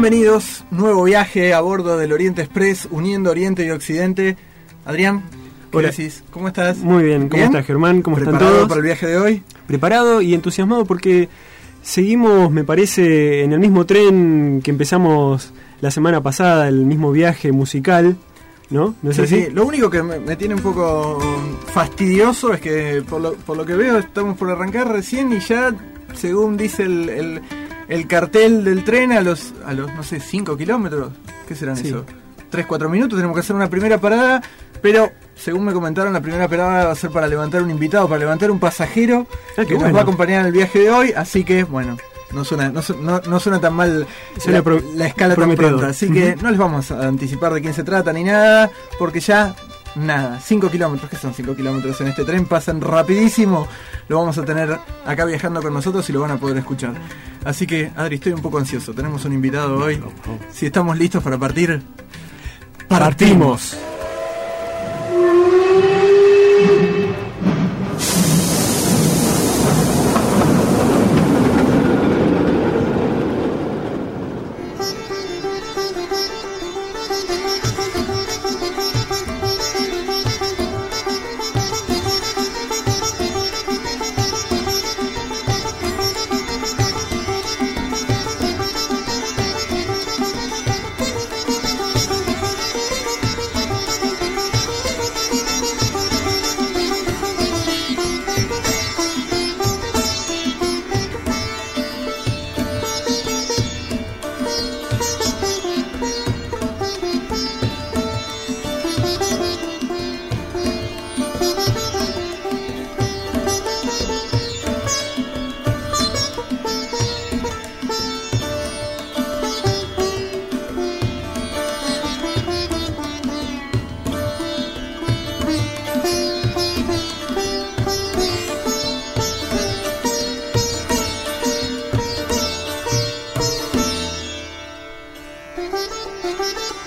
Bienvenidos, nuevo viaje a bordo del Oriente Express, uniendo Oriente y Occidente. Adrián, ¿qué Hola. decís? ¿Cómo estás? Muy bien, ¿cómo estás Germán? ¿Cómo están ¿Preparado todos? para el viaje de hoy? Preparado y entusiasmado porque seguimos, me parece, en el mismo tren que empezamos la semana pasada, el mismo viaje musical, ¿no? ¿No es Sí, así? sí. Lo único que me, me tiene un poco fastidioso es que, por lo, por lo que veo, estamos por arrancar recién y ya, según dice el, el- el cartel del tren, a los, a los no sé, 5 kilómetros, ¿qué serán Sí. eso? 3, 4 minutos, tenemos que hacer una primera parada, pero según me comentaron, la primera parada va a ser para levantar un invitado, para levantar un pasajero Ah, que nos va a acompañar en el viaje de hoy, así que, bueno. No suena, no, no- no suena tan mal la, escala tan prometedor. pronta, así que no les vamos a anticipar de quién se trata ni nada, porque ya nada, 5 kilómetros, que son 5 kilómetros en este tren, pasan rapidísimo, lo vamos a tener acá viajando con nosotros y lo van a poder escuchar. Así que, Adri, estoy un poco ansioso, tenemos un invitado hoy, si estamos listos para partir, partimos.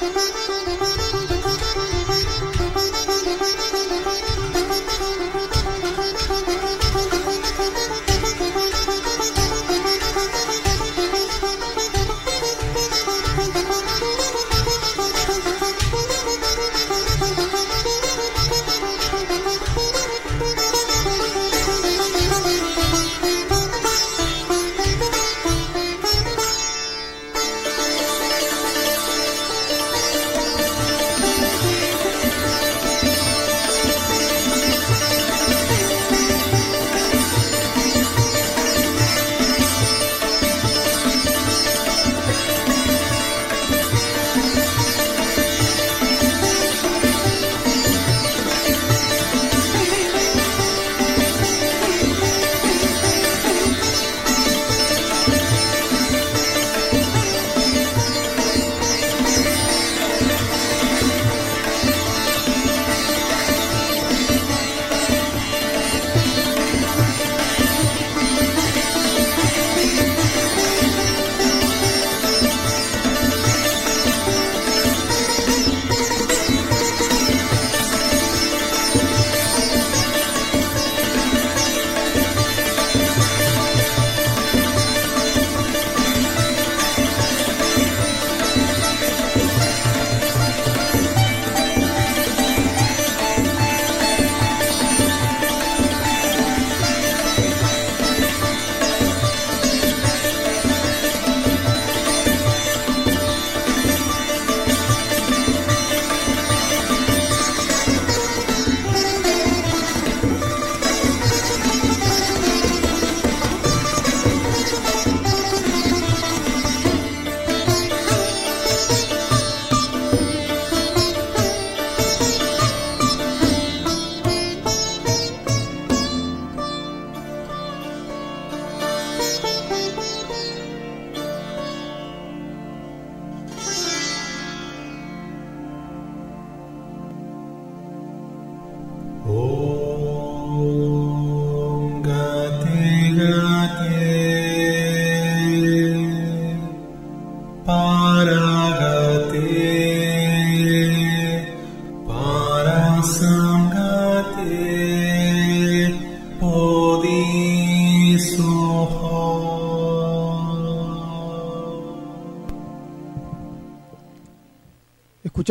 なに?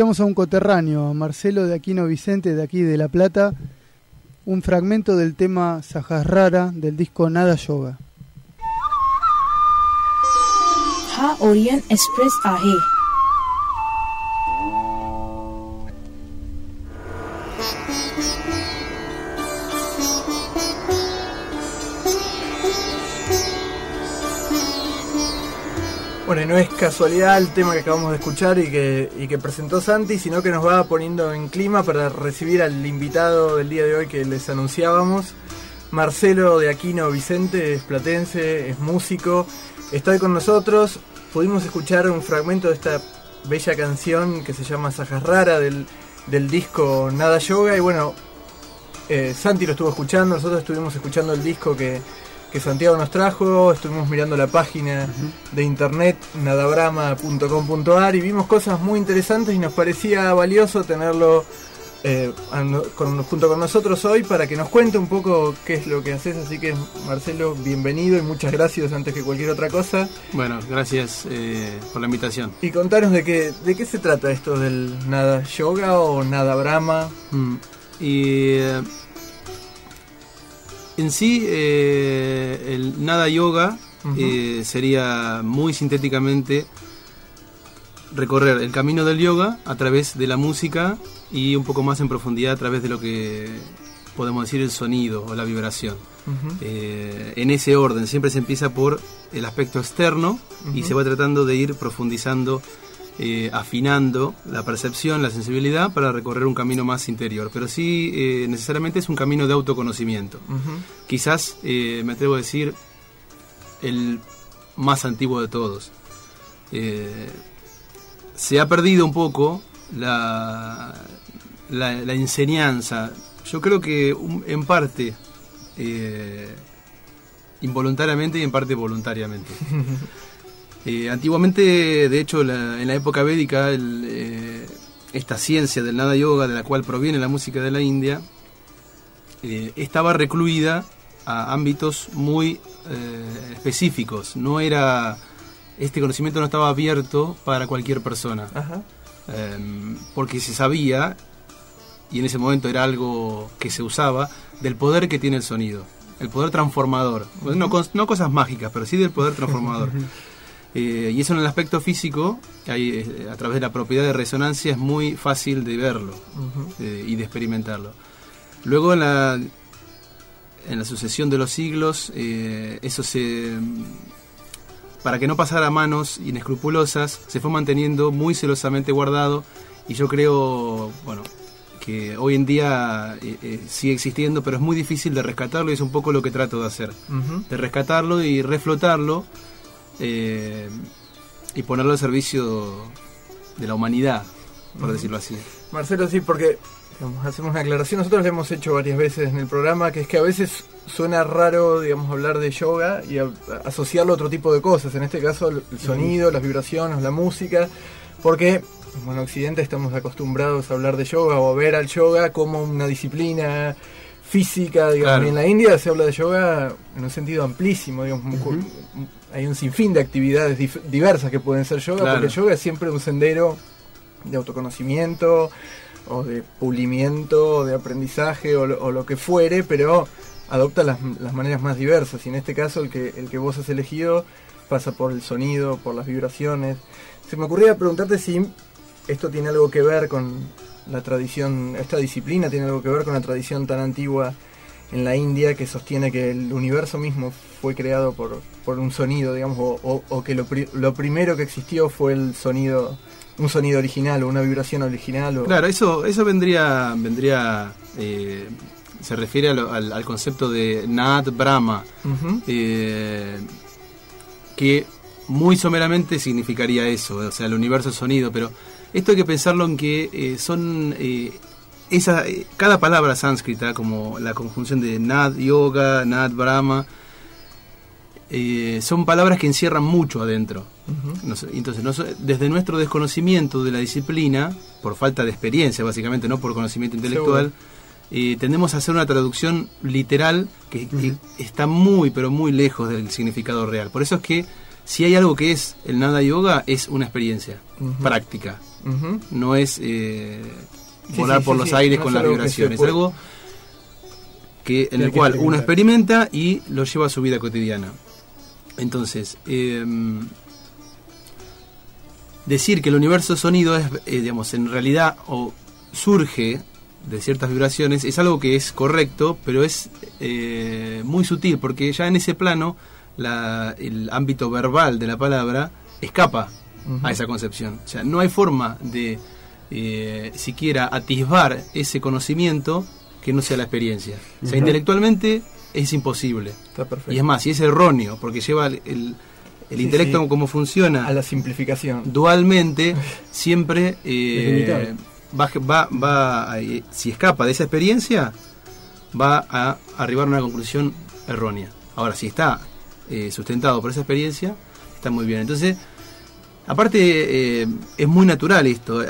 A un coterráneo, a Marcelo de Aquino Vicente, de aquí de La Plata, un fragmento del tema Sahasrara del disco Nada Yoga. Ha Orient Express Bueno, no es casualidad el tema que acabamos de escuchar y que, presentó Santi, sino que nos va poniendo en clima para recibir al invitado del día de hoy que les anunciábamos. Marcelo de Aquino Vicente es platense, es músico, está hoy con nosotros. Pudimos escuchar un fragmento de esta bella canción que se llama Sajas Rara del, del disco Nada Yoga. Y bueno, eh, Santi lo estuvo escuchando, nosotros estuvimos escuchando el disco que, que Santiago nos trajo, estuvimos mirando la página de internet nadabrama.com.ar y vimos cosas muy interesantes y nos parecía valioso tenerlo eh, con- junto con nosotros hoy para que nos cuente un poco qué es lo que haces. Así que Marcelo, bienvenido y muchas gracias antes que cualquier otra cosa. Bueno, gracias eh, por la invitación. Y contanos de qué, de qué se trata esto del nada yoga o nada brahma. Mm, Y eh, en sí, eh, el nada yoga eh, sería muy sintéticamente recorrer el camino del yoga a través de la música y un poco más en profundidad a través de lo que podemos decir el sonido o la vibración. Eh, en ese orden, siempre se empieza por el aspecto externo y se va tratando de ir profundizando, eh, afinando la percepción, la sensibilidad para recorrer un camino más interior. Pero sí, eh, necesariamente es un camino de autoconocimiento. Quizás, eh, me atrevo a decir, el más antiguo de todos. Se ha perdido un poco la, la, la enseñanza. Yo creo que un- en parte involuntariamente y en parte voluntariamente. Eh, antiguamente, de hecho, la- en la época védica, el, eh, esta ciencia del nada yoga, de la cual proviene la música de la India, eh, estaba recluida a ámbitos muy específicos. No era este conocimiento no estaba abierto para cualquier persona, Ajá. eh, porque se sabía y en ese momento era algo que se usaba del poder que tiene el sonido, el poder transformador. Pues no cosas mágicas, pero sí del poder transformador. Eh, y eso en el aspecto físico, ahí, eh, a través de la propiedad de resonancia, es muy fácil de verlo Ujú. eh, y de experimentarlo. Luego en la, en la sucesión de los siglos, eh, eso se... Para que no pasara a manos inescrupulosas, se fue manteniendo muy celosamente guardado y yo creo, bueno, que hoy en día eh, eh, sigue existiendo, pero es muy difícil de rescatarlo y es un poco lo que trato de hacer Ujú. de rescatarlo y reflotarlo eh, y ponerlo al servicio de la humanidad, por decirlo así. Marcelo, sí, porque digamos, hacemos una aclaración. Nosotros lo hemos hecho varias veces en el programa, que es que a veces suena raro, digamos, hablar de yoga y a- asociarlo a otro tipo de cosas. En este caso, el sonido, las vibraciones, la música, porque bueno, en Occidente estamos acostumbrados a hablar de yoga o a ver al yoga como una disciplina física, digamos, Claro. y en la India se habla de yoga en un sentido amplísimo, digamos, mu- hay un sinfín de actividades diversas que pueden ser yoga, Claro. porque yoga es siempre un sendero de autoconocimiento o de pulimiento o de aprendizaje o lo, o lo que fuere, pero adopta las, las maneras más diversas y en este caso el que, el que vos has elegido pasa por el sonido, por las vibraciones. Se me ocurría preguntarte si esto tiene algo que ver con la tradición, esta disciplina tiene algo que ver con la tradición tan antigua en la India que sostiene que el universo mismo fue creado por, por un sonido, digamos, o, o- o que lo, pri- lo primero que existió fue el sonido, un sonido original o una vibración original. O, Claro, eso, eso vendría, vendría eh, se refiere al, al concepto de Naat Brahma, eh, que muy someramente significaría eso, o sea, el universo es sonido, pero esto hay que pensarlo en que eh, son eh, esa, eh, cada palabra sánscrita, como la conjunción de Nad Yoga, Nad Brahma, son palabras que encierran mucho adentro. Sé, Entonces, no sé, desde nuestro desconocimiento de la disciplina, por falta de experiencia básicamente, no por conocimiento intelectual, tendemos a hacer una traducción literal que, que está muy, pero muy lejos del significado real. Por eso es que si hay algo que es el Nada Yoga, es una experiencia práctica. No es eh, Sí, volar sí, por sí, los aires No con las vibraciones. Es algo que, en el cual uno experimenta y lo lleva a su vida cotidiana. Entonces, eh, decir que el universo sonido es, eh, digamos, en realidad o surge de ciertas vibraciones es algo que es correcto, pero es eh, muy sutil, porque ya en ese plano la- el ámbito verbal de la palabra escapa A esa concepción. O sea, no hay forma de eh, siquiera atisbar ese conocimiento que no sea la experiencia. O sea, intelectualmente es imposible. Está perfecto. Y es más, y es erróneo, porque lleva el, el- el Sí, intelecto sí. como funciona A la simplificación. dualmente, siempre eh, va, va, va a- eh, si escapa de esa experiencia, va a arribar a una conclusión errónea. Ahora, si está eh, sustentado por esa experiencia, está muy bien. Entonces, aparte, eh, es muy natural esto.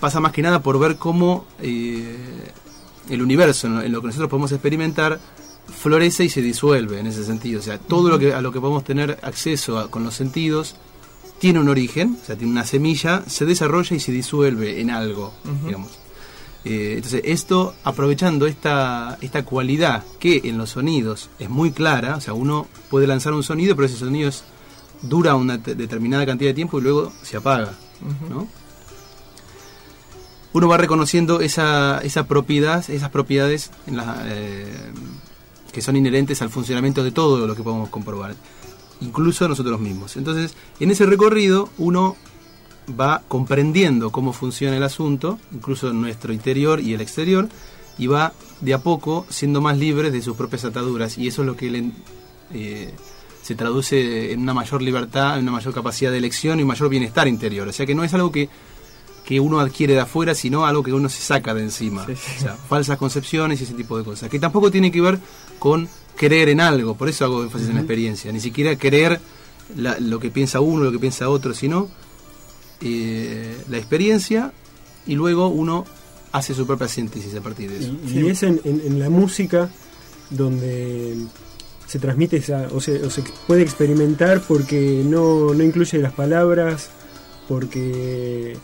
Pasa más que nada por ver cómo eh, el universo, en lo- que nosotros podemos experimentar, florece y se disuelve en ese sentido. O sea, todo lo que, a lo que podemos tener acceso a- con los sentidos tiene un origen, o sea, tiene una semilla, se desarrolla y se disuelve en algo, digamos. Eh, entonces, esto, aprovechando esta, esta cualidad que en los sonidos es muy clara, o sea, uno puede lanzar un sonido, pero ese sonido es- dura una te- determinada cantidad de tiempo y luego se apaga. ¿no? Uno va reconociendo esa, esa propiedad, esas propiedades en la- eh, que son inherentes al funcionamiento de todo lo que podemos comprobar, incluso nosotros mismos. Entonces, en ese recorrido, uno va comprendiendo cómo funciona el asunto, incluso en nuestro interior y el exterior, y va de a poco siendo más libre de sus propias ataduras. Y eso es lo que le, eh, se traduce en una mayor libertad, en una mayor capacidad de elección y un mayor bienestar interior. O sea que no es algo que, que uno adquiere de afuera, sino algo que uno se saca de encima. Sí, sí. O sea, falsas concepciones y ese tipo de cosas. Que tampoco tiene que ver con creer en algo, por eso hago énfasis en la experiencia. Ni siquiera creer la- lo que piensa uno, lo que piensa otro, sino eh, la experiencia y luego uno hace su propia síntesis a partir de eso. Y, y es en, en- en la música donde se transmite esa, o, se, o se puede experimentar porque no, no incluye las palabras, porque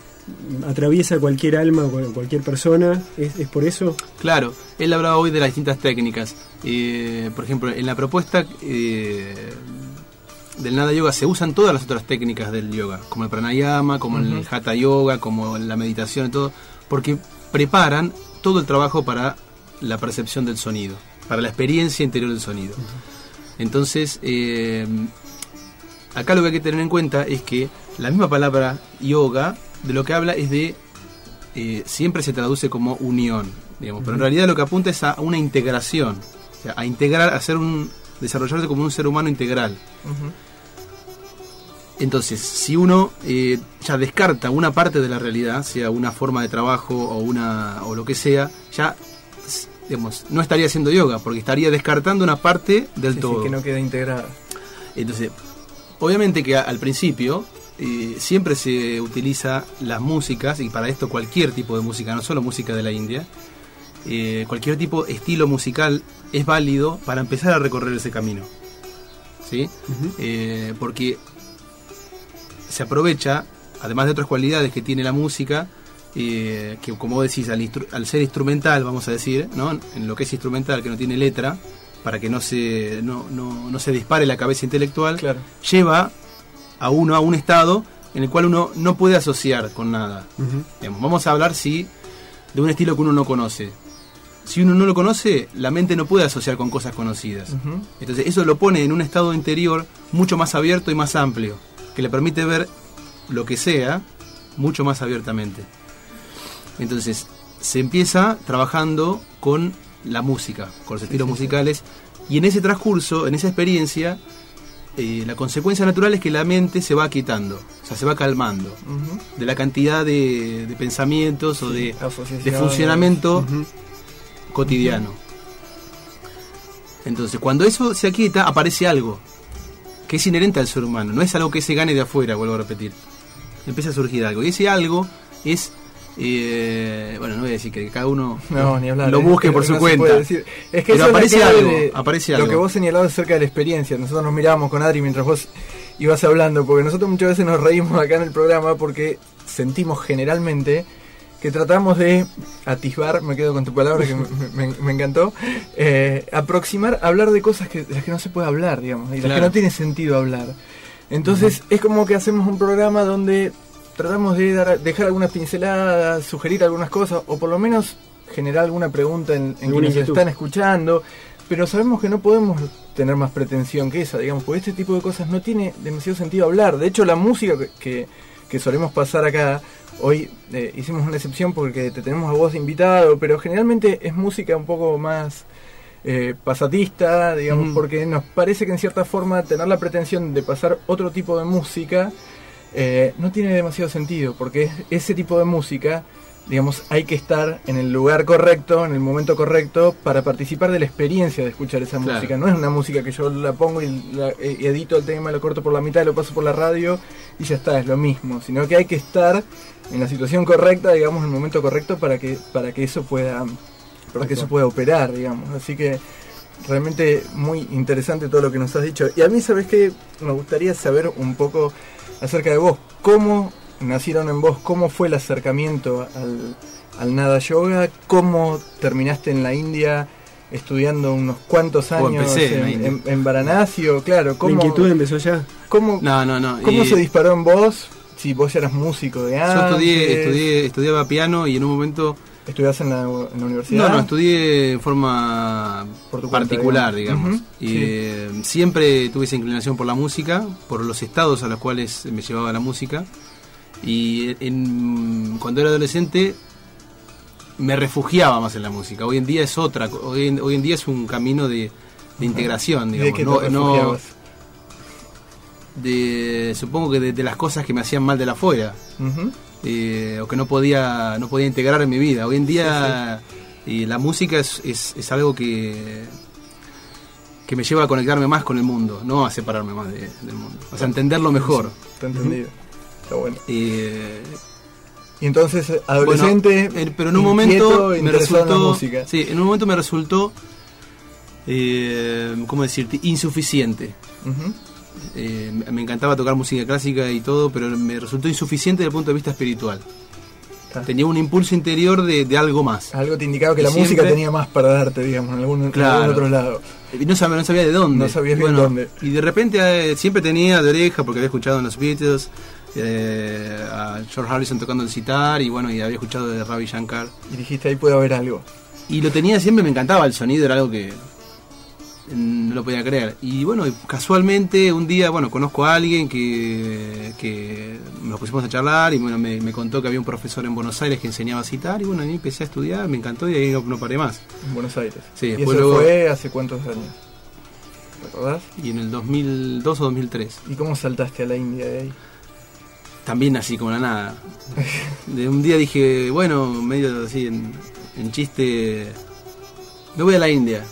atraviesa cualquier alma o cual- cualquier persona. ¿Es, es por eso? Claro, él hablaba hoy de las distintas técnicas. Eh, por ejemplo, en la propuesta eh, del Nada Yoga se usan todas las otras técnicas del yoga, como el pranayama, como el Ujú. hatha yoga, como la meditación y todo, porque preparan todo el trabajo para la percepción del sonido, para la experiencia interior del sonido. Entonces, eh, acá lo que hay que tener en cuenta es que la misma palabra yoga de lo que habla es de eh, siempre se traduce como unión, digamos, pero en realidad lo que apunta es a una integración, o sea, a integrar, a ser un desarrollarse como un ser humano integral. Entonces, si uno eh, ya descarta una parte de la realidad, sea una forma de trabajo o una o lo que sea, ya digamos, no estaría haciendo yoga, porque estaría descartando una parte del Sí, sí, todo. que no queda integrada. Entonces, obviamente que al principio eh, siempre se utiliza las músicas, y para esto cualquier tipo de música, no solo música de la India, eh, cualquier tipo estilo musical es válido para empezar a recorrer ese camino. ¿Sí? Eh, porque se aprovecha, además de otras cualidades que tiene la música, eh, que como decís, al, al ser instrumental, vamos a decir, ¿no? en lo que es instrumental, que no tiene letra, para que no se, no, no, no se dispare la cabeza intelectual, Claro. lleva a uno a un estado en el cual uno no puede asociar con nada. Digamos, vamos a hablar sí de un estilo que uno no conoce. Si uno no lo conoce, la mente no puede asociar con cosas conocidas. Entonces eso lo pone en un estado interior mucho más abierto y más amplio, que le permite ver lo que sea mucho más abiertamente. Entonces se empieza trabajando con la música, con los estilos musicales, y en ese transcurso, en esa experiencia, eh, la consecuencia natural es que la mente se va quitando, o sea, se va calmando. De la cantidad de, de pensamientos o de, funcionamiento cotidiano. Entonces, cuando eso se aquieta, aparece algo que es inherente al ser humano, no es algo que se gane de afuera, vuelvo a repetir. Empieza a surgir algo, y ese algo es. Eh, bueno, no voy a decir que cada uno No, ni hablar. lo busque por su no cuenta. decir. Es que Pero eso es aparece clave algo, de aparece Lo que vos señalabas acerca de la experiencia. Nosotros nos mirábamos con Adri mientras vos ibas hablando, porque nosotros muchas veces nos reímos acá en el programa porque sentimos generalmente que tratamos de atisbar, me quedo con tu palabra que me, me- me encantó, eh, aproximar, hablar de cosas que, de las que no se puede hablar, digamos, y las que no tiene sentido hablar. Entonces es como que hacemos un programa donde tratamos de dar- dejar algunas pinceladas, sugerir algunas cosas, o por lo menos generar alguna pregunta en, en quienes están escuchando, pero sabemos que no podemos tener más pretensión que esa, digamos, porque este tipo de cosas no tiene demasiado sentido hablar. De hecho, la música que, que, que solemos pasar acá, hoy eh, hicimos una excepción porque te tenemos a vos de invitado, pero generalmente es música un poco más eh, pasatista, digamos, Mm. porque nos parece que en cierta forma tener la pretensión de pasar otro tipo de música eh, no tiene demasiado sentido, porque es- ese tipo de música, digamos, hay que estar en el lugar correcto, en el momento correcto, para participar de la experiencia de escuchar esa Claro. música. No es una música que yo la pongo y la- eh, edito el tema, lo corto por la mitad, lo paso por la radio y ya está, es lo mismo, sino que hay que estar en la situación correcta, digamos, en el momento correcto para que, para que eso pueda para que eso pueda operar, digamos. Así que realmente muy interesante todo lo que nos has dicho. Y a mí, ¿sabes qué? Me gustaría saber un poco acerca de vos. ¿Cómo nacieron en vos? ¿Cómo fue el acercamiento al, al Nada Yoga? ¿Cómo terminaste en la India estudiando unos cuantos O años empecé en la en, India. en- en Varanasi? O, claro, La ¿cómo, inquietud empezó ya. cómo, No, no, no. cómo y se disparó en vos? Si vos ya eras músico de yo antes. estudié, estudié, estudiaba piano y en un momento ¿Estudiás en la, en la universidad? No, no, estudié en forma Por tu cuenta, particular, digamos. Y, sí. eh, siempre tuve esa inclinación por la música, por los estados a los cuales me llevaba la música. Y en- cuando era adolescente me refugiaba más en la música. Hoy en día es otra, hoy en, hoy en día es un camino de, de integración, ¿Y ¿De digamos. qué no, no- refugiabas? de, supongo que de, de las cosas que me hacían mal de la afuera. Ujú. Eh, o que no podía no podía integrar en mi vida. Hoy en día la música es, es, es algo que que me lleva a conectarme más con el mundo, no a separarme más de- del mundo, o sea, entenderlo mejor. Está entendido. Está bueno. Eh, Y entonces, eh, adolescente. bueno, pero en un momento me en resultó, sí, en un momento me resultó, ¿cómo decirte? Insuficiente. Ujú. Eh, me encantaba tocar música clásica y todo, pero me resultó insuficiente desde el punto de vista espiritual. Está. Tenía un impulso interior de, de algo más. Algo te indicaba que la Siempre- música tenía más para darte, digamos, en algún, en algún otro lado. Y no sabía, no sabía de dónde. No sabías bien Bueno, dónde. Y de repente eh, siempre tenía de oreja, porque había escuchado en los Beatles eh, a George Harrison tocando el sitar, y bueno, y había escuchado de Ravi Shankar. Y dijiste, ahí puede haber algo. Y lo tenía siempre, me encantaba el sonido, era algo que no lo podía creer. Y bueno, casualmente un día, bueno, conozco a alguien que, que nos pusimos a charlar y bueno, me, me contó que había un profesor en Buenos Aires que enseñaba a citar y bueno, ahí empecé a estudiar, me encantó y ahí no, no paré más. En Buenos Aires. Sí, ¿Y eso luego- fue hace cuántos años? ¿Recordás? Y en el 2002 o 2003. ¿Y cómo saltaste a la India de ahí? También así como la nada. De un día dije, bueno, medio así en, en chiste, me voy a la India.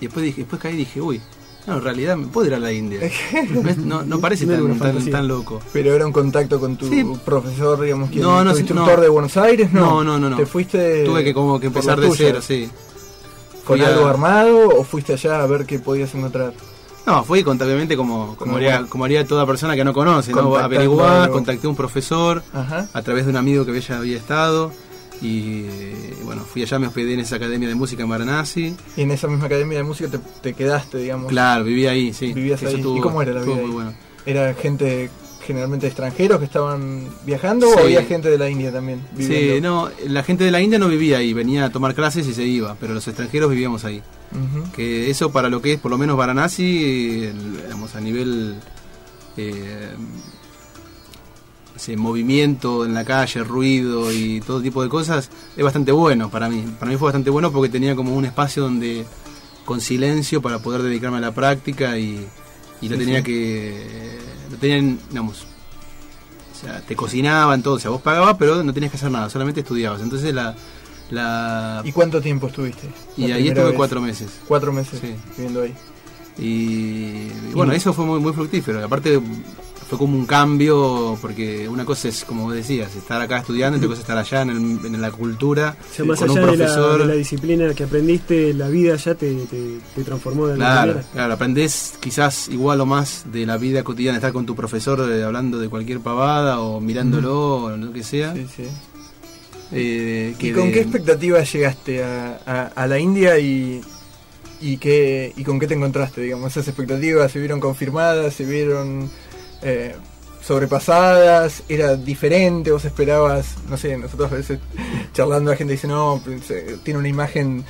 Y después dije, después caí y dije, uy, no, en realidad me puedo ir a la India. No, no, parece No tan, tan, loco. Pero era un contacto con tu Sí. profesor, digamos, ¿quién? No, no, ¿Tu sí, instructor de Buenos Aires? No, No, no, no. ¿Te fuiste Tuve que como que empezar de tuya? cero, sí. ¿Con Fui a- algo armado o fuiste allá a ver qué podías encontrar? No, fui contablemente como, como, haría, como haría toda persona que no conoce, ¿no? Averiguar, contacté a un profesor Ajá. a través de un amigo que ya había estado. Y bueno, fui allá, me hospedé en esa academia de música en Varanasi. Y en esa misma academia de música te, te quedaste, digamos. Claro, viví ahí, sí. Vivías ahí. ¿Y cómo era la vida muy ahí? bueno. ¿Era gente generalmente extranjeros que estaban viajando Sí. o había gente de la India también? Sí, no, la gente de la India no vivía ahí, venía a tomar clases y se iba, pero los extranjeros vivíamos ahí. Que eso para lo que es por lo menos Varanasi, digamos, a nivel eh, ese movimiento en la calle, ruido y todo tipo de cosas, es bastante bueno para mí. Para mí fue bastante bueno porque tenía como un espacio donde con silencio para poder dedicarme a la práctica y, y lo Sí, tenía sí. que. Lo tenían, digamos. O sea, te cocinaban todo, o sea, vos pagabas, pero no tenías que hacer nada, solamente estudiabas. Entonces la. la ¿Y cuánto tiempo estuviste? y ahí estuve vez. cuatro meses. Cuatro meses Sí. viviendo ahí. Y, y bueno, eso fue muy, muy fructífero. Aparte, fue como un cambio, porque una cosa es, como vos decías, estar acá estudiando, otra cosa es estar allá en, el- en la cultura, O sea, más con allá un de la, profesor. de la disciplina que aprendiste, la vida ya te, te, te transformó de alguna Claro, manera. claro, aprendés quizás igual o más de la vida cotidiana, estar con tu profesor eh, hablando de cualquier pavada o mirándolo o lo que sea. Sí, sí. eh, que ¿Y con de- qué expectativas llegaste a, a- a la India y, y, qué, y con qué te encontraste? Digamos, esas expectativas se vieron confirmadas, se vieron eh, sobrepasadas, era diferente, vos esperabas, no sé, nosotros a veces charlando la gente dice, no, pues, eh, tiene una imagen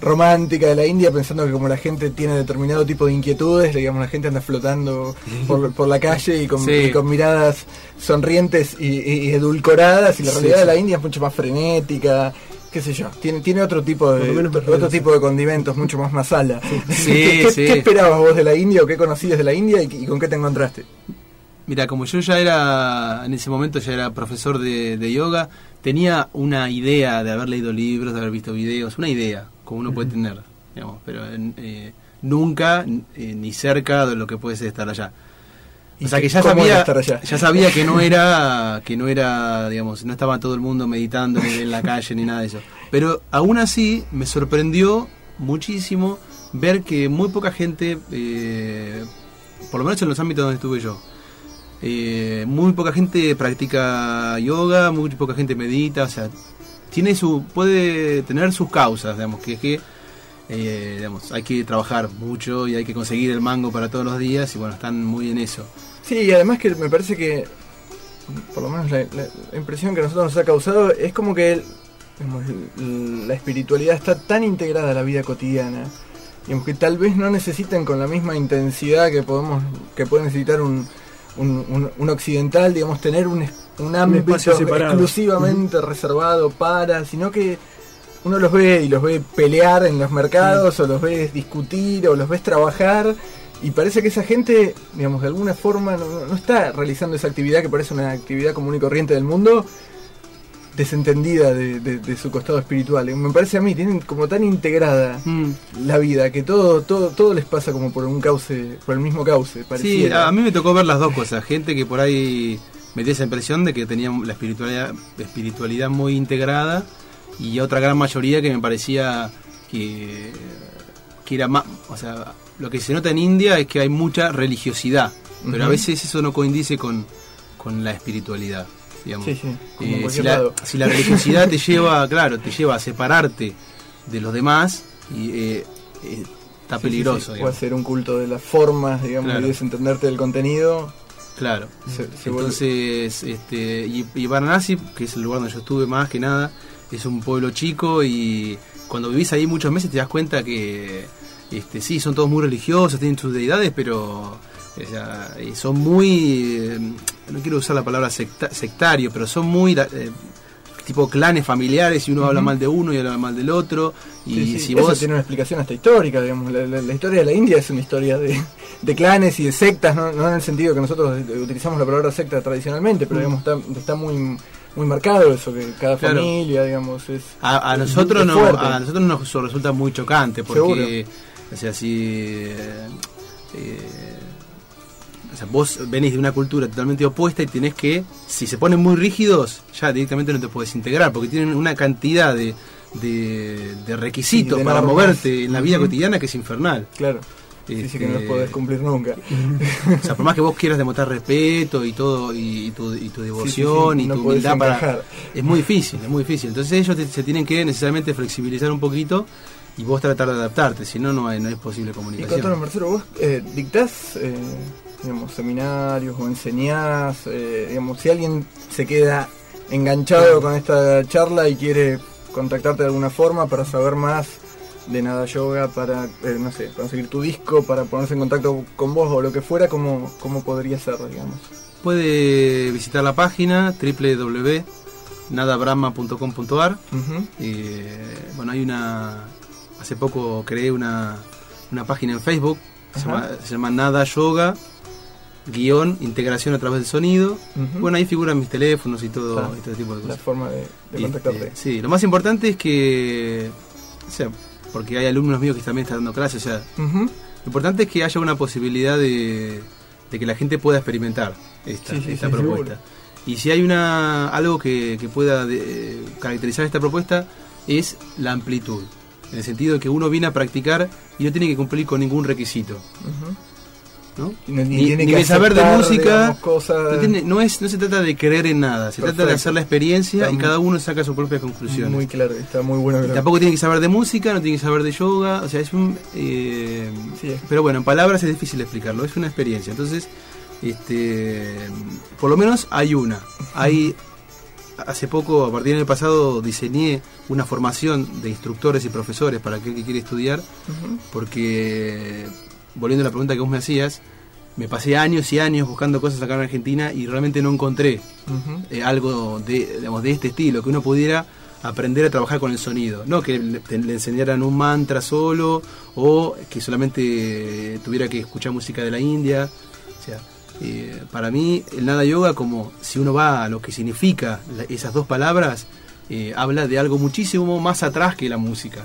romántica de la India pensando que como la gente tiene determinado tipo de inquietudes, digamos, la gente anda flotando por, por la calle y con, Sí. y con miradas sonrientes y, edulcoradas y la Sí, realidad de la India es mucho más frenética, qué sé yo, tiene, tiene otro tipo de menos otro tipo de condimentos, mucho más masala. ¿Qué, qué- sí. qué esperabas vos de la India o qué conocías de la India y, y con qué te encontraste? Mira, como yo ya era, en ese momento ya era profesor de, de yoga, tenía una idea de haber leído libros, de haber visto videos, una idea, como uno puede tener, digamos, pero eh, nunca eh, ni cerca de lo que puede ser estar allá. ¿Y O sea que ya sabía, ya sabía que no era, que no era, digamos, no estaba todo el mundo meditando en la calle ni nada de eso. Pero aún así me sorprendió muchísimo ver que muy poca gente, eh, por lo menos en los ámbitos donde estuve yo, eh, muy poca gente practica yoga, muy poca gente medita, o sea, tiene su, puede tener sus causas, digamos, que es que eh, digamos, hay que trabajar mucho y hay que conseguir el mango para todos los días y bueno, están muy en eso. Sí, y además que me parece que, por lo menos la, impresión que a nosotros nos ha causado, es como que la espiritualidad está tan integrada a la vida cotidiana, digamos, que tal vez no necesitan con la misma intensidad que podemos que puede necesitar un, un, un- un occidental, digamos, tener un, un ámbito exclusivamente reservado para, sino que uno los ve y los ve pelear en los mercados, o los ves discutir, o los ves trabajar, y parece que esa gente, digamos, de alguna forma no- no está realizando esa actividad que parece una actividad común y corriente del mundo, desentendida de, de- de su costado espiritual. Me parece a mí, tienen como tan integrada la vida, que todo, todo, todo les pasa como por un cauce, por el mismo cauce, Sí, pareciera. a mí me tocó ver las dos cosas. Gente que por ahí me dio esa impresión de que tenía la espiritualidad, espiritualidad muy integrada y otra gran mayoría que me parecía que, que era más... O sea, lo que se nota en India es que hay mucha religiosidad, pero a veces eso no coincide con, con la espiritualidad. Digamos. Sí, sí, Eh, si, la, si la religiosidad te lleva, claro, te lleva a separarte de los demás y eh, eh, está peligroso. Puede ser un culto de las formas, digamos, Claro. y desentenderte del contenido. Claro. Se- se vuelve- Entonces, este, y, y Varanasi, que es el lugar donde yo estuve más que nada, es un pueblo chico y cuando vivís ahí muchos meses te das cuenta que, este, sí, son todos muy religiosos, tienen sus deidades, pero o sea, y son muy, eh, no quiero usar la palabra secta- sectario, pero son muy eh, tipo clanes familiares y uno habla mal de uno y habla mal del otro y Sí, sí, si eso vos tiene una explicación hasta histórica, digamos. La, la- la historia de la India es una historia de, de clanes y de sectas, ¿no? no en el sentido que nosotros utilizamos la palabra secta tradicionalmente, pero digamos está, está muy muy marcado eso, que cada Mm. Claro. familia, digamos, es... A, nosotros es no, fuerte. a nosotros nos resulta muy chocante porque, o sea, si, eh, eh, o sea, vos venís de una cultura totalmente opuesta y tenés que, si se ponen muy rígidos, ya directamente no te puedes integrar porque tienen una cantidad de, de, de requisitos Sí, de para normas. moverte en la vida cotidiana que es infernal. Claro, sí, sí que no los Este, podés cumplir nunca. O sea, por más que vos quieras demostrar respeto y todo, y, y tu, y tu devoción Sí, sí, sí, y tu podés humildad para. Es muy difícil, es muy difícil. Entonces ellos te- se tienen que necesariamente flexibilizar un poquito y vos tratar de adaptarte, si no, no, hay- no es posible Y comunicación. contanos, Marcelo, vos eh, dictás, eh, digamos, seminarios o enseñás, eh, digamos, si alguien se queda enganchado con esta charla y quiere contactarte de alguna forma para saber más de nada yoga, para, eh, no sé, conseguir tu disco, para ponerse en contacto con vos o lo que fuera, ¿cómo, cómo podría ser, digamos? Puede visitar la página www.nadabrahma.com.ar Ujú. Eh, bueno, hay una. Hace poco creé una, una página en Facebook Se Ajá. llama, se llama Nada Yoga, guion, integración a través del sonido. Bueno, ahí figuran mis teléfonos y todo Claro. este tipo de La cosas. forma de, de Este, contactarte. sí, lo más importante es que, o sea, porque hay alumnos míos que también están dando clases, o sea, lo importante es que haya una posibilidad de, de que la gente pueda experimentar esta, Sí, sí, esta sí, propuesta. Y si hay una algo que, que pueda de- caracterizar esta propuesta es la amplitud, en el sentido de que uno viene a practicar y no tiene que cumplir con ningún requisito. ¿no? No- ni Ni, tiene ni que de saber de música, digamos, no, tiene- no es, no se trata de creer en nada, se trata de hacer la experiencia Está y cada uno saca sus propias conclusiones. Muy claro, está muy bueno. Tampoco tiene que saber de música, no tiene que saber de yoga, o sea, es un... eh, Sí, pero bueno, en palabras es difícil explicarlo, es una experiencia. Entonces, este, por lo menos hay una. Hay, hace poco, a partir del año pasado, diseñé una formación de instructores y profesores para aquel que quiere estudiar, porque, volviendo a la pregunta que vos me hacías, me pasé años y años buscando cosas acá en Argentina y realmente no encontré eh, algo de, digamos, de este estilo, que uno pudiera aprender a trabajar con el sonido, no que le, le enseñaran un mantra solo o que solamente tuviera que escuchar música de la India. O sea, eh, para mí el nada yoga, como si uno va a lo que significa la- esas dos palabras, eh, habla de algo muchísimo más atrás que la música.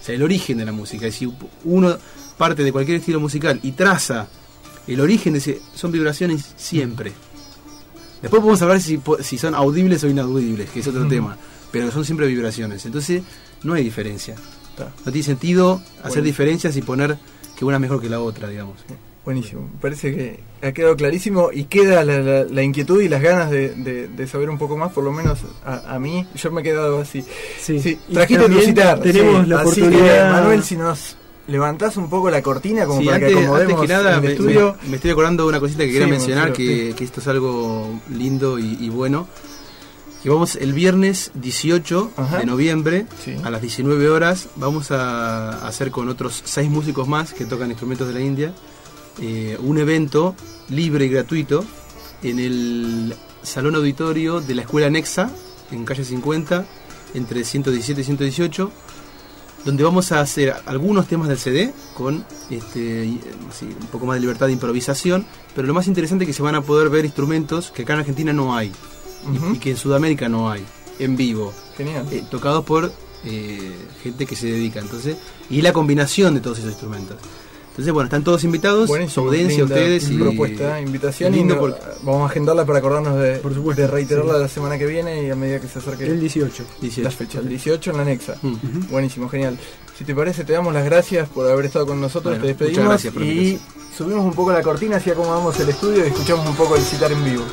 O sea, el origen de la música. Y si uno parte de cualquier estilo musical y traza el origen de ese, son vibraciones siempre. Después podemos hablar si, si son audibles o inaudibles, que es otro tema. Pero son siempre vibraciones. Entonces, no hay diferencia. No tiene sentido hacer diferencias y poner que una es mejor que la otra, digamos. Buenísimo, me parece que ha quedado clarísimo y queda la, la- la inquietud y las ganas de, de- de saber un poco más, por lo menos a, a mí, yo me he quedado así. Sí, Sí, trajiste también citar. Tenemos sí, la así que, oportunidad. Manuel, si nos levantás un poco la cortina como Sí, para antes, que acomodemos antes que nada, el me, estudio. me- me estoy acordando de una cosita que quería mencionar, que, esto es algo lindo y, y bueno. Que vamos el viernes 18 Ajá. de noviembre Sí. a las 19 horas. Vamos a hacer con otros seis músicos más que tocan instrumentos de la India eh, un evento libre y gratuito en el salón auditorio de la escuela Nexa, en calle 50, entre 117 y 118 donde vamos a hacer algunos temas del CD con este, un poco más de libertad de improvisación, pero lo más interesante es que se van a poder ver instrumentos que acá en Argentina no hay y, que en Sudamérica no hay, en vivo, Genial. eh, tocados por eh, gente que se dedica, entonces y la combinación de todos esos instrumentos. Entonces, bueno, están todos invitados, Buenísimo, audiencia linda ustedes y propuesta, invitación lindo y no- porque- vamos a agendarla para acordarnos de, Por supuesto, de reiterarla sí. la semana que viene y a medida que se acerque El 18. 18. la fecha, el 18 en la Nexa. Mm. Buenísimo, genial. Si te parece, te damos las gracias por haber estado con nosotros, Bueno, te despedimos muchas gracias por y subimos un poco la cortina, así acomodamos el estudio y escuchamos un poco el citar en vivo.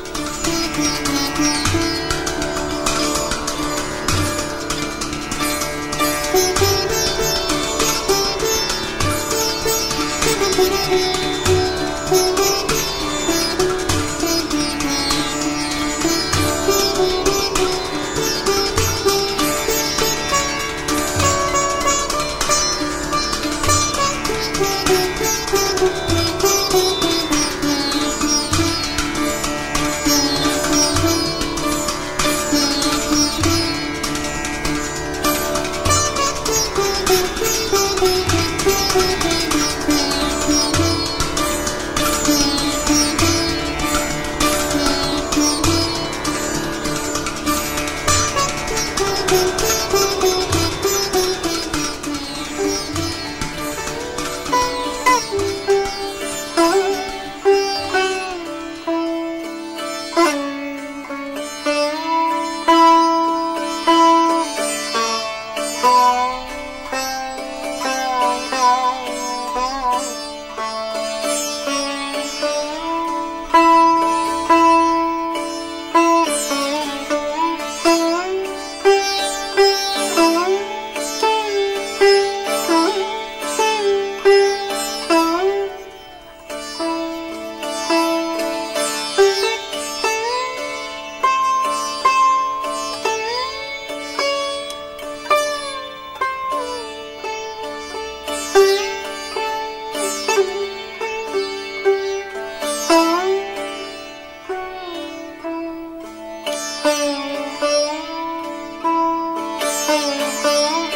home.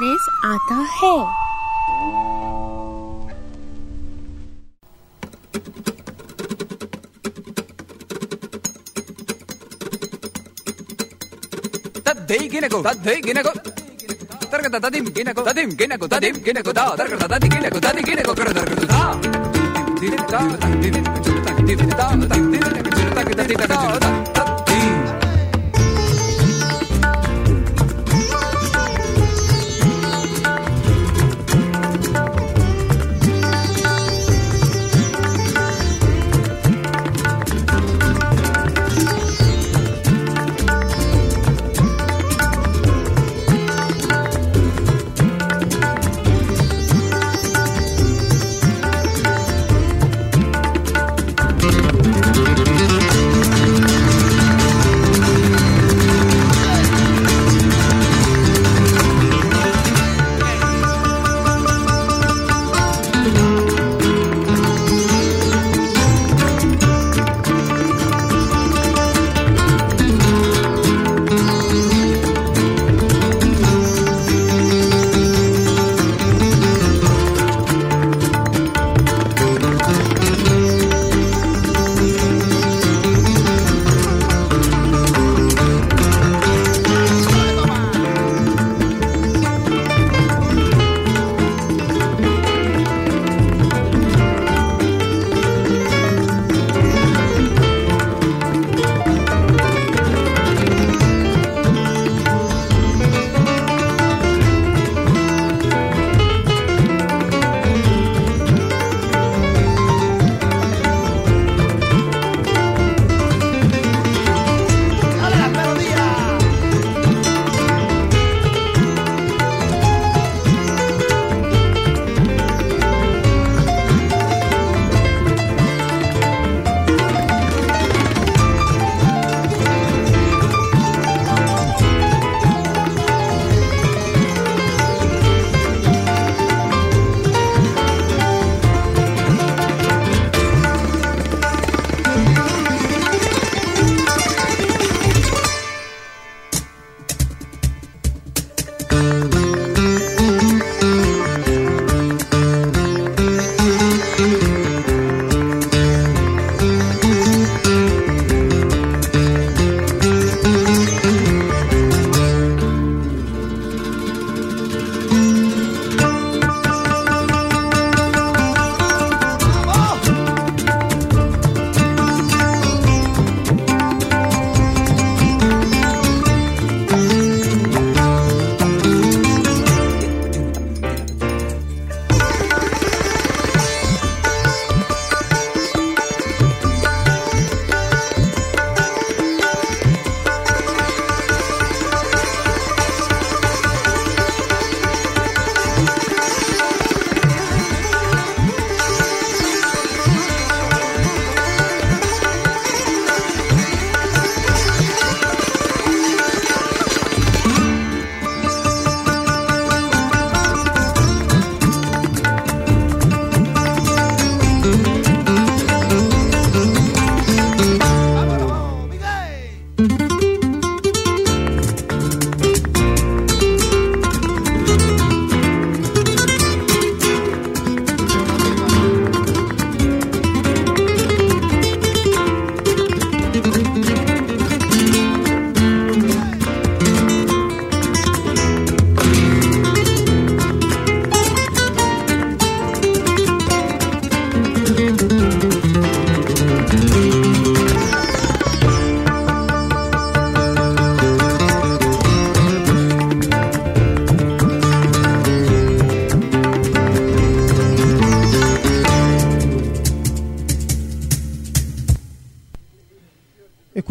Express आता है தத்தை கிணக்கு தத்தை கிணக்கு தர்க்க ததிம் கிணக்கு ததிம் கிணக்கு ததிம் கிணக்கு தா தர்க்க ததி கிணக்கு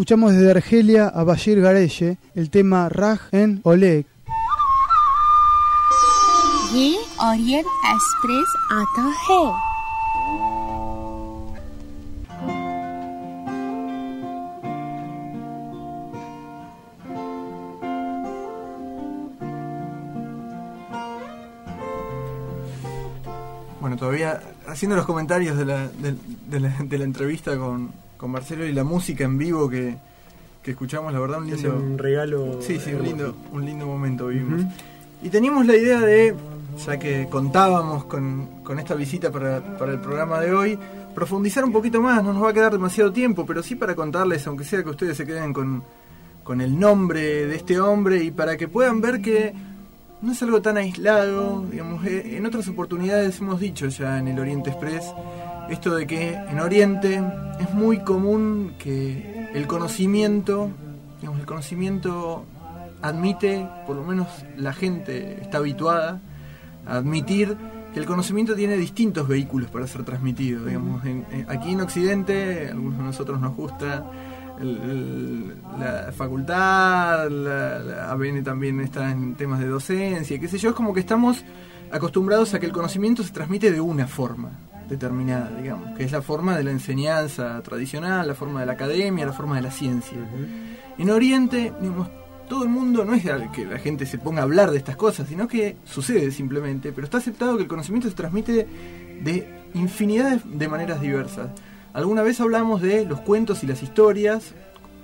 Escuchamos desde Argelia a Bashir Gareye el tema Raj en Oleg. ये ऑरियन एक्सप्रेस आता है Bueno, todavía haciendo los comentarios de la, de, de la, de la entrevista con, con Marcelo y la música en vivo que, que escuchamos, la verdad, un Es lindo. un regalo. Sí, sí, un hermoso. lindo, un lindo momento vivimos. Y teníamos la idea de, ya que contábamos con, con esta visita para, para el programa de hoy, profundizar un poquito más, no nos va a quedar demasiado tiempo, pero sí para contarles, aunque sea que ustedes se queden con, con el nombre de este hombre y para que puedan ver que no es algo tan aislado, digamos, eh, en otras oportunidades hemos dicho ya en el Oriente Express esto de que en Oriente es muy común que el conocimiento, digamos, el conocimiento admite, por lo menos la gente está habituada a admitir que el conocimiento tiene distintos vehículos para ser transmitido. Digamos, en- aquí en Occidente, a algunos de nosotros nos gusta el- la facultad, la, la ABN también está en temas de docencia, qué sé yo, es como que estamos acostumbrados a que el conocimiento se transmite de una forma determinada, digamos, que es la forma de la enseñanza tradicional, la forma de la academia, la forma de la ciencia. En Oriente, digamos, todo el mundo no es que la gente se ponga a hablar de estas cosas, sino que sucede simplemente, pero está aceptado que el conocimiento se transmite de infinidad de maneras diversas. Alguna vez hablamos de los cuentos y las historias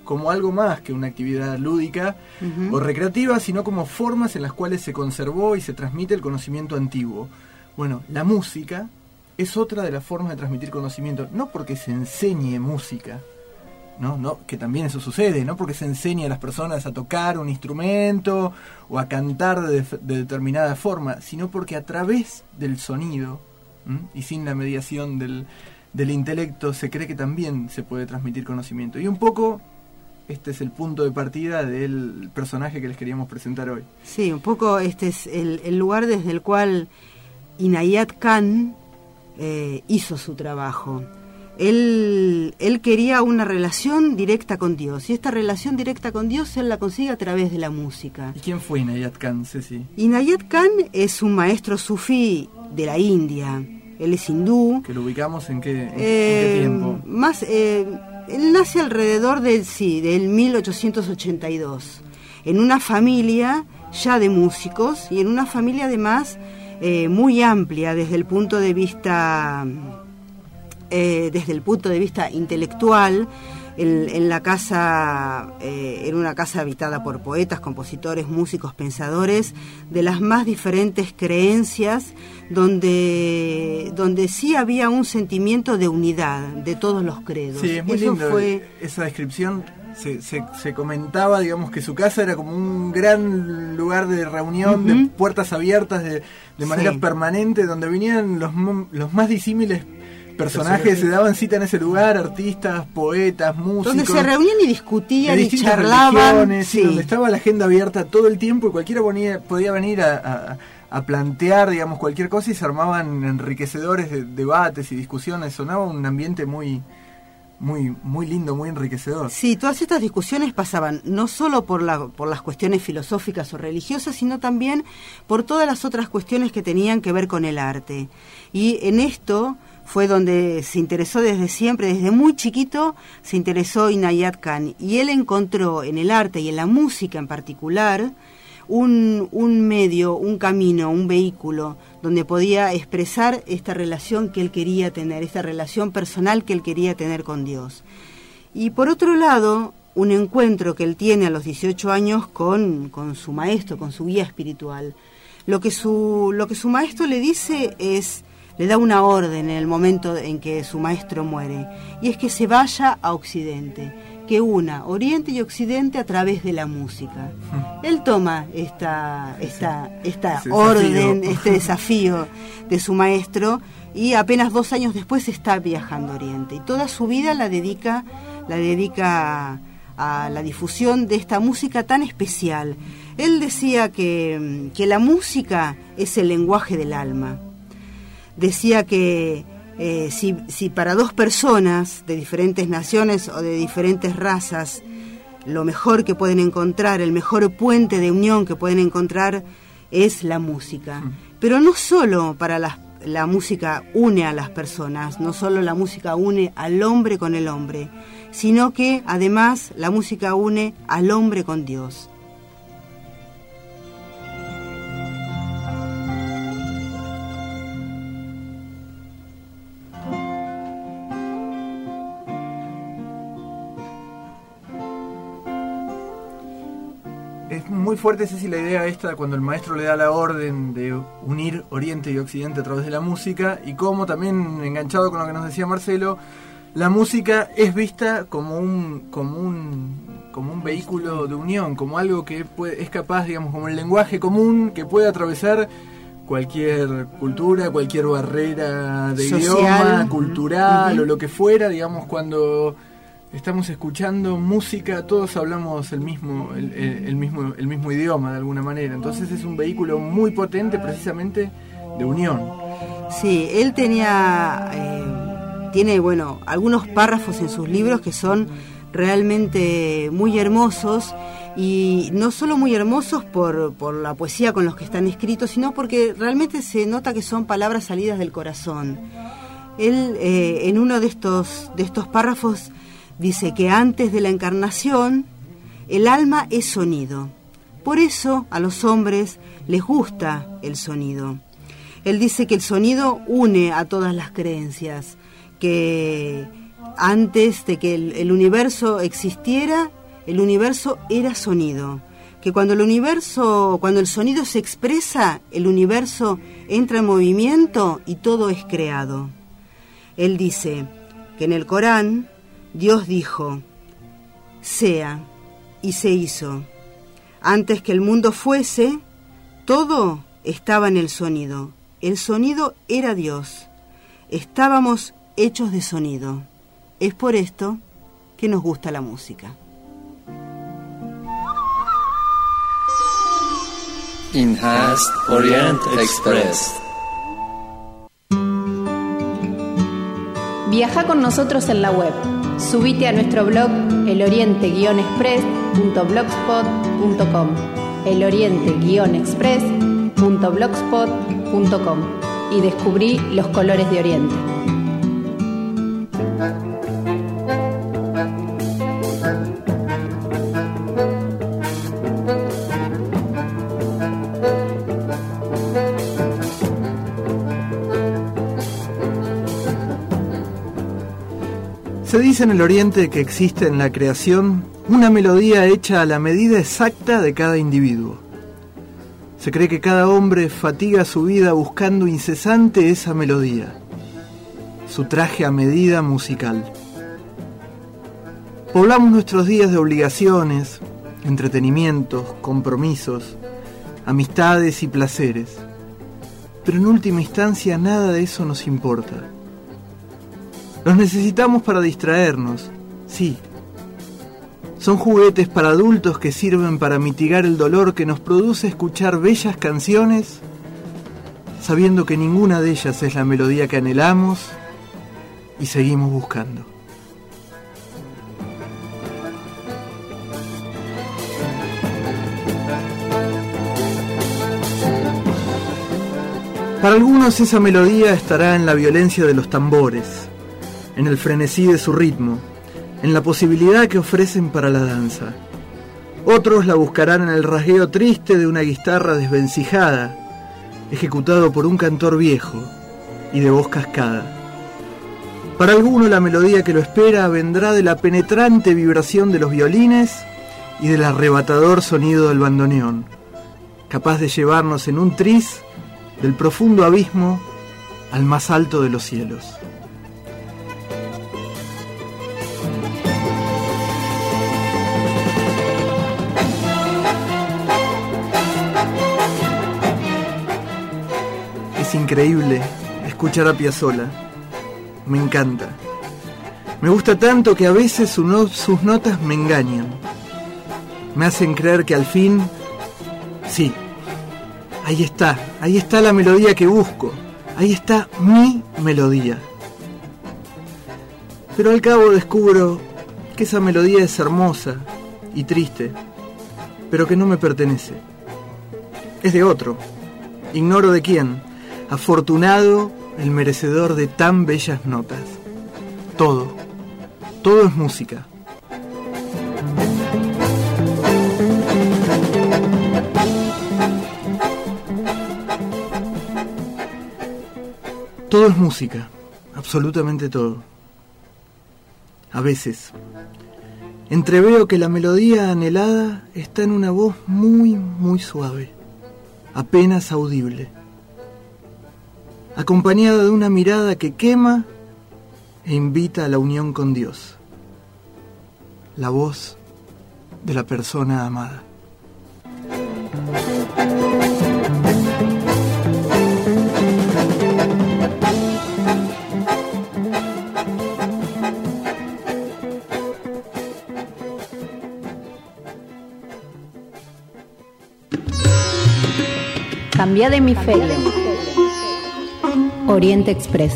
como algo más que una actividad lúdica o recreativa, sino como formas en las cuales se conservó y se transmite el conocimiento antiguo. Bueno, la música es otra de las formas de transmitir conocimiento, no porque se enseñe música, ¿no? No, que también eso sucede, no porque se enseñe a las personas a tocar un instrumento o a cantar de, de determinada forma, sino porque a través del sonido ¿m? y sin la mediación del, del intelecto se cree que también se puede transmitir conocimiento. Y un poco este es el punto de partida del personaje que les queríamos presentar hoy. Sí, un poco este es el, el lugar desde el cual Inayat Khan eh, hizo su trabajo. Él, él quería una relación directa con Dios y esta relación directa con Dios él la consigue a través de la música. ¿Y quién fue Inayat Khan, Ceci? Inayat Khan es un maestro sufí de la India. Él es hindú. Que lo ubicamos en qué, en- Eh, qué tiempo. Más, eh, él nace alrededor del, sí, del 1882, en una familia ya de músicos y en una familia además eh, muy amplia desde el punto de vista, eh, desde el punto de vista intelectual. En, en la casa, eh, era una casa habitada por poetas, compositores, músicos, pensadores de las más diferentes creencias, donde, donde sí había un sentimiento de unidad de todos los credos. Sí, es muy Eso lindo fue esa descripción. Se, se, se comentaba, digamos, que su casa era como un gran lugar de reunión, de puertas abiertas de, de manera Sí. permanente, donde venían los, los más disímiles personajes, se daban cita en ese lugar, artistas, poetas, músicos. donde se reunían y discutían y distintas charlaban. religiones, sí, donde estaba la agenda abierta todo el tiempo y cualquiera ponía- podía venir a, a- a plantear, digamos, cualquier cosa y se armaban enriquecedores de- debates y discusiones. Sonaba un ambiente muy, muy, muy lindo, muy enriquecedor. Sí, todas estas discusiones pasaban no solo por, la, por las cuestiones filosóficas o religiosas, sino también por todas las otras cuestiones que tenían que ver con el arte. Y en esto fue donde se interesó desde siempre, desde muy chiquito, se interesó Inayat Khan. Y él encontró en el arte y en la música en particular un, un medio, un camino, un vehículo donde podía expresar esta relación que él quería tener, esta relación personal que él quería tener con Dios. Y por otro lado, un encuentro que él tiene a los 18 años con, con su maestro, con su guía espiritual. Lo que su, lo que su maestro le dice es, le da una orden en el momento en que su maestro muere, y es que se vaya a Occidente, que una Oriente y Occidente a través de la música. Él toma esta, esta, esta orden, desafío. este desafío de su maestro y apenas dos años después está viajando a Oriente y toda su vida la dedica la dedica a, a la difusión de esta música tan especial él decía que, que la música es el lenguaje del alma decía que eh, si, si para dos personas de diferentes naciones o de diferentes razas lo mejor que pueden encontrar, el mejor puente de unión que pueden encontrar es la música. Pero no solo para las- la música une a las personas, no solo la música une al hombre con el hombre, sino que además la música une al hombre con Dios. Es muy fuerte, Ceci, la idea esta cuando el maestro le da la orden de unir Oriente y Occidente a través de la música y cómo también, enganchado con lo que nos decía Marcelo, la música es vista como un, como un, como un vehículo de unión, como algo que puede- es capaz, digamos, como el lenguaje común que puede atravesar cualquier cultura, cualquier barrera de Social. idioma, cultural o lo que fuera, digamos, cuando estamos escuchando música, todos hablamos el mismo, el, mismo, el mismo idioma de alguna manera. Entonces es un vehículo muy potente precisamente de unión. Sí, él tenía, eh, tiene, bueno, algunos párrafos en sus libros que son realmente muy hermosos y no solo muy hermosos por, por la poesía con los que están escritos, sino porque realmente se nota que son palabras salidas del corazón. Él eh, en uno de estos, de estos párrafos dice que antes de la encarnación el alma es sonido. Por eso a los hombres les gusta el sonido. Él dice que el sonido une a todas las creencias, que antes de que el, el universo existiera, el universo era sonido, que cuando el universo, cuando el sonido se expresa, el universo entra en movimiento y todo es creado. Él dice que en el Corán Dios dijo, sea, y se hizo. Antes que el mundo fuese, todo estaba en el sonido. El sonido era Dios. Estábamos hechos de sonido. Es por esto que nos gusta la música. Orient Express. Viaja con nosotros en la web. Subite a nuestro blog eloriente-express.blogspot.com eloriente-express.blogspot.com y descubrí los colores de Oriente. Se dice en el Oriente que existe en la creación una melodía hecha a la medida exacta de cada individuo. Se cree que cada hombre fatiga su vida buscando incesante esa melodía, su traje a medida musical. Poblamos nuestros días de obligaciones, entretenimientos, compromisos, amistades y placeres, pero en última instancia nada de eso nos importa. Los necesitamos para distraernos, sí. Son juguetes para adultos que sirven para mitigar el dolor que nos produce escuchar bellas canciones, sabiendo que ninguna de ellas es la melodía que anhelamos y seguimos buscando. Para algunos esa melodía estará en la violencia de los tambores, en el frenesí de su ritmo, en la posibilidad que ofrecen para la danza. Otros la buscarán en el rasgueo triste de una guitarra desvencijada, ejecutado por un cantor viejo y de voz cascada. Para alguno la melodía que lo espera vendrá de la penetrante vibración de los violines y del arrebatador sonido del bandoneón, capaz de llevarnos en un tris del profundo abismo al más alto de los cielos. Increíble escuchar a Piazzolla. Me encanta. Me gusta tanto que a veces sus notas me engañan. Me hacen creer que al fin, sí, ahí está, ahí está la melodía que busco, ahí está mi melodía. Pero al cabo descubro que esa melodía es hermosa y triste, pero que no me pertenece. Es de otro, ignoro de quién, afortunado el merecedor de tan bellas notas. Todo, todo es música. Todo es música, absolutamente todo. A veces, entreveo que la melodía anhelada está en una voz muy, muy suave, apenas audible, acompañada de una mirada que quema e invita a la unión con Dios, la voz de la persona amada. Cambia de hemisferio. Oriente Express.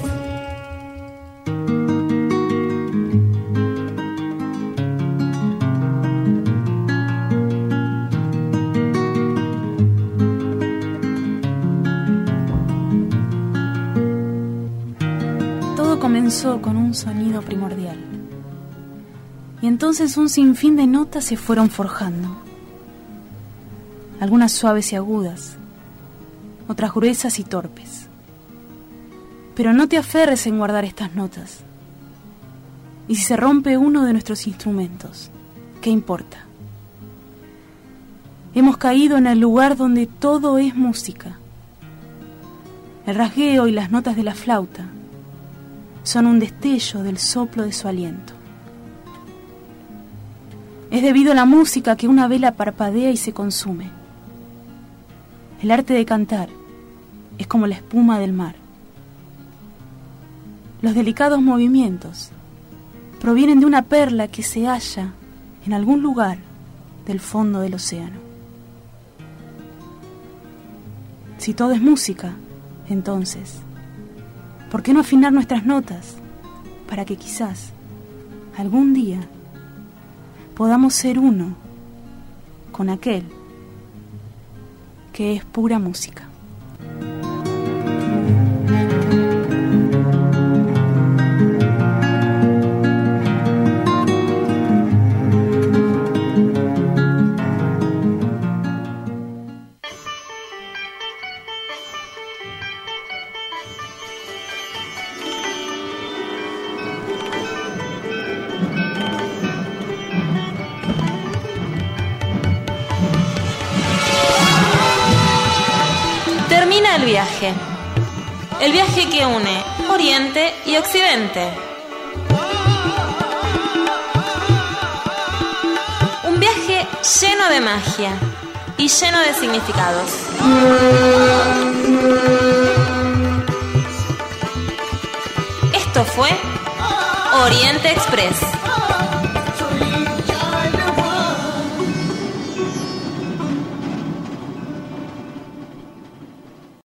Todo comenzó con un sonido primordial. Y entonces un sinfín de notas se fueron forjando. Algunas suaves y agudas, otras gruesas y torpes. Pero no te aferres en guardar estas notas. Y si se rompe uno de nuestros instrumentos, ¿qué importa? Hemos caído en el lugar donde todo es música. El rasgueo y las notas de la flauta son un destello del soplo de su aliento. Es debido a la música que una vela parpadea y se consume. El arte de cantar es como la espuma del mar. Los delicados movimientos provienen de una perla que se halla en algún lugar del fondo del océano. Si todo es música, entonces, ¿por qué no afinar nuestras notas para que quizás algún día podamos ser uno con aquel que es pura música? Que une Oriente y Occidente. Un viaje lleno de magia y lleno de significados. Esto fue Oriente Express.